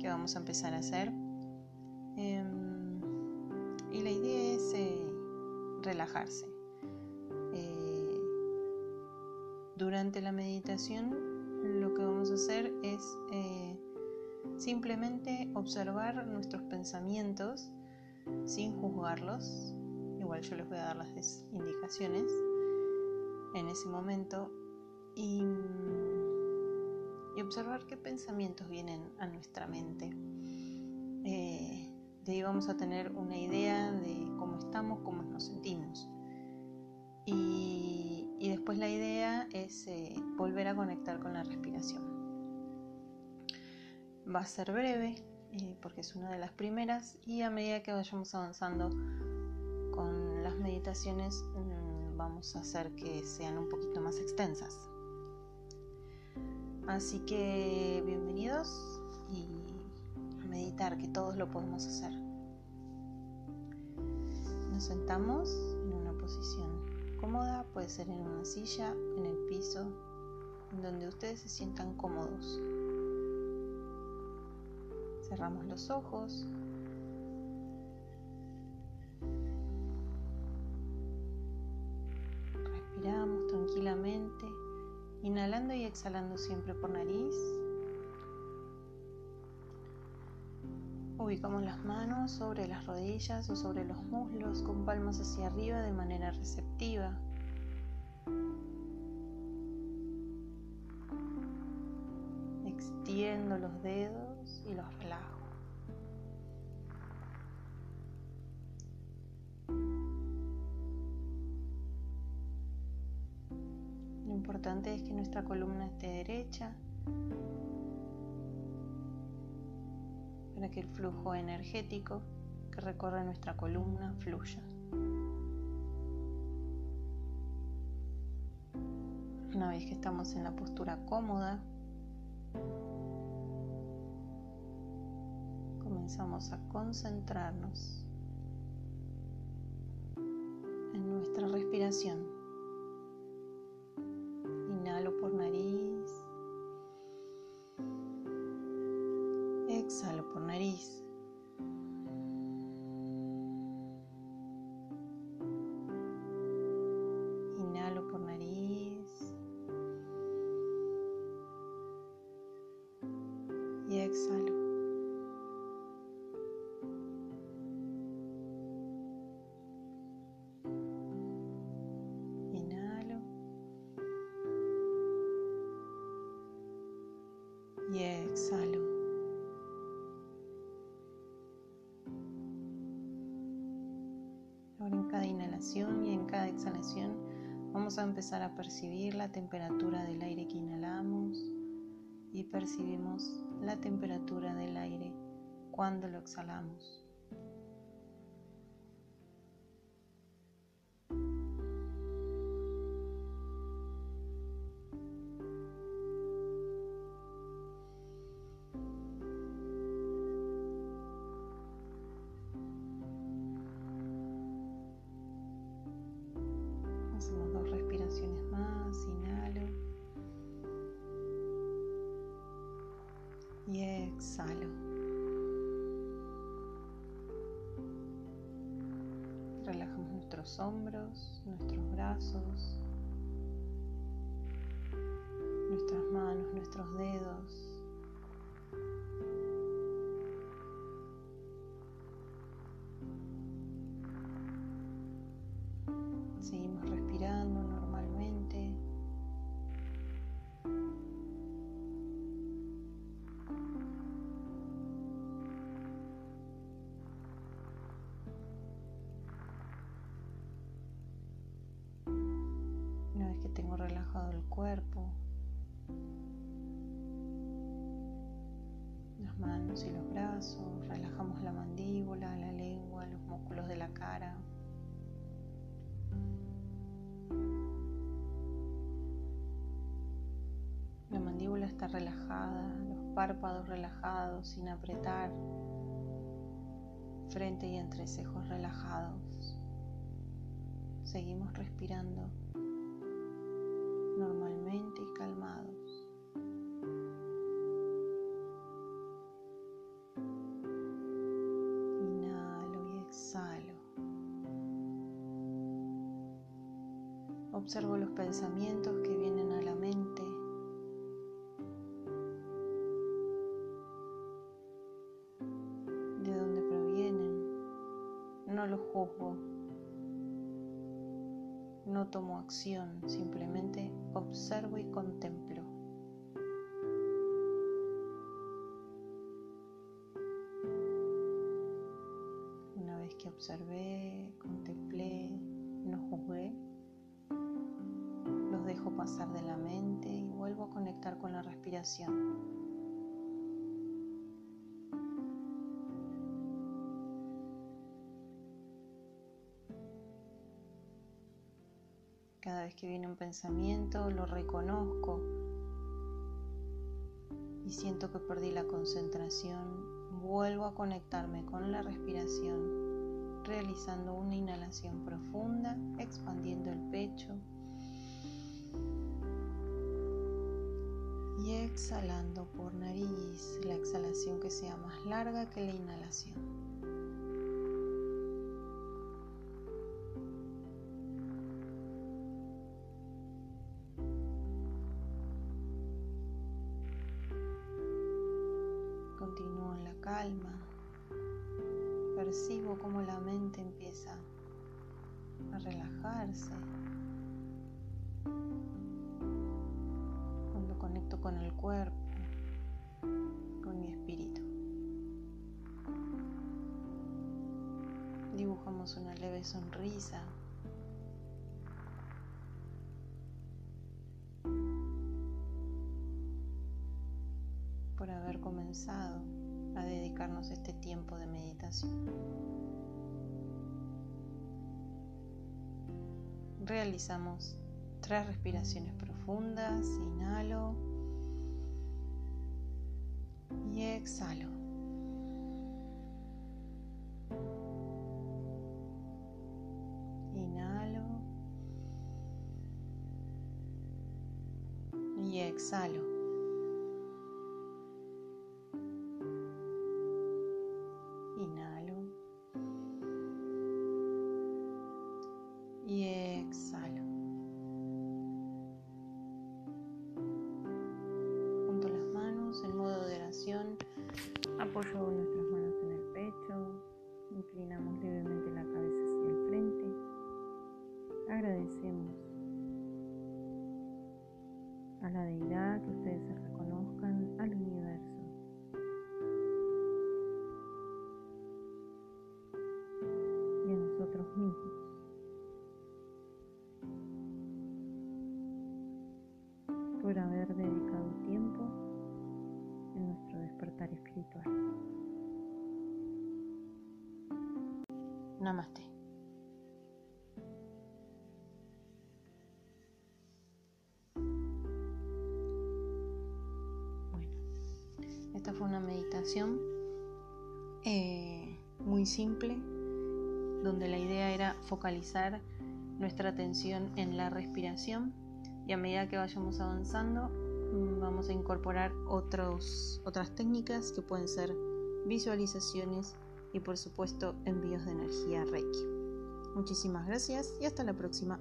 que vamos a empezar a hacer. Em, y la idea es eh, relajarse. Eh, durante la meditación lo que vamos a hacer es eh, simplemente observar nuestros pensamientos sin juzgarlos. Igual yo les voy a dar las indicaciones en ese momento y, observar qué pensamientos vienen a nuestra mente. Eh, de ahí vamos a tener una idea de cómo estamos, cómo nos sentimos. Y, después la idea es eh, volver a conectar con la respiración. Va a ser breve eh, porque es una de las primeras y a medida que vayamos avanzando con las meditaciones mm, vamos a hacer que sean un poquito más extensas. Así que bienvenidos y a meditar, que todos lo podemos hacer. Nos sentamos en una posición cómoda, puede ser en una silla, en el piso, en donde ustedes se sientan cómodos. Cerramos los ojos. Inhalando y exhalando siempre por nariz. Ubicamos las manos sobre las rodillas o sobre los muslos con palmas hacia arriba de manera receptiva. Extiendo los dedos y los relajo. Importante es que nuestra columna esté derecha para que el flujo energético que recorre nuestra columna fluya. Una vez que estamos en la postura cómoda, comenzamos a concentrarnos en nuestra respiración. Y exhalo. Ahora en cada inhalación y en cada exhalación vamos a empezar a percibir la temperatura del aire que inhalamos y percibimos la temperatura del aire cuando lo exhalamos. Relajamos nuestros hombros, nuestros brazos, nuestras manos, nuestros dedos. Seguimos respirando cuerpo, las manos y los brazos, relajamos la mandíbula, la lengua, los músculos de la cara. La mandíbula está relajada, los párpados relajados sin apretar, frente y entrecejos relajados. Seguimos respirando normalmente y calmados. Inhalo y exhalo. Observo los pensamientos que vienen a la mente. de dónde provienen, no los juzgo. No tomo acción, simplemente observo y contemplo. Una vez que observé, contemplé, no juzgué, los dejo pasar de la mente y vuelvo a conectar con la respiración. Cada vez que viene un pensamiento lo reconozco. Y siento que perdí la concentración, vuelvo a conectarme con la respiración, realizando una inhalación profunda, expandiendo el pecho. Y exhalando por nariz, la exhalación que sea más larga que la inhalación. Calma, percibo cómo la mente empieza a relajarse. Cuando conecto con el cuerpo, con mi espíritu. Dibujamos una leve sonrisa. por haber comenzado a dedicarnos este tiempo de meditación. Realizamos tres respiraciones profundas, inhalo y exhalo. Inhalo y exhalo. Despertar espiritual. Namaste. Bueno, esta fue una meditación eh, muy simple, donde la idea era focalizar nuestra atención en la respiración y a medida que vayamos avanzando vamos a incorporar otras técnicas que pueden ser visualizaciones y por supuesto envíos de energía Reiki. Muchísimas gracias y hasta la próxima.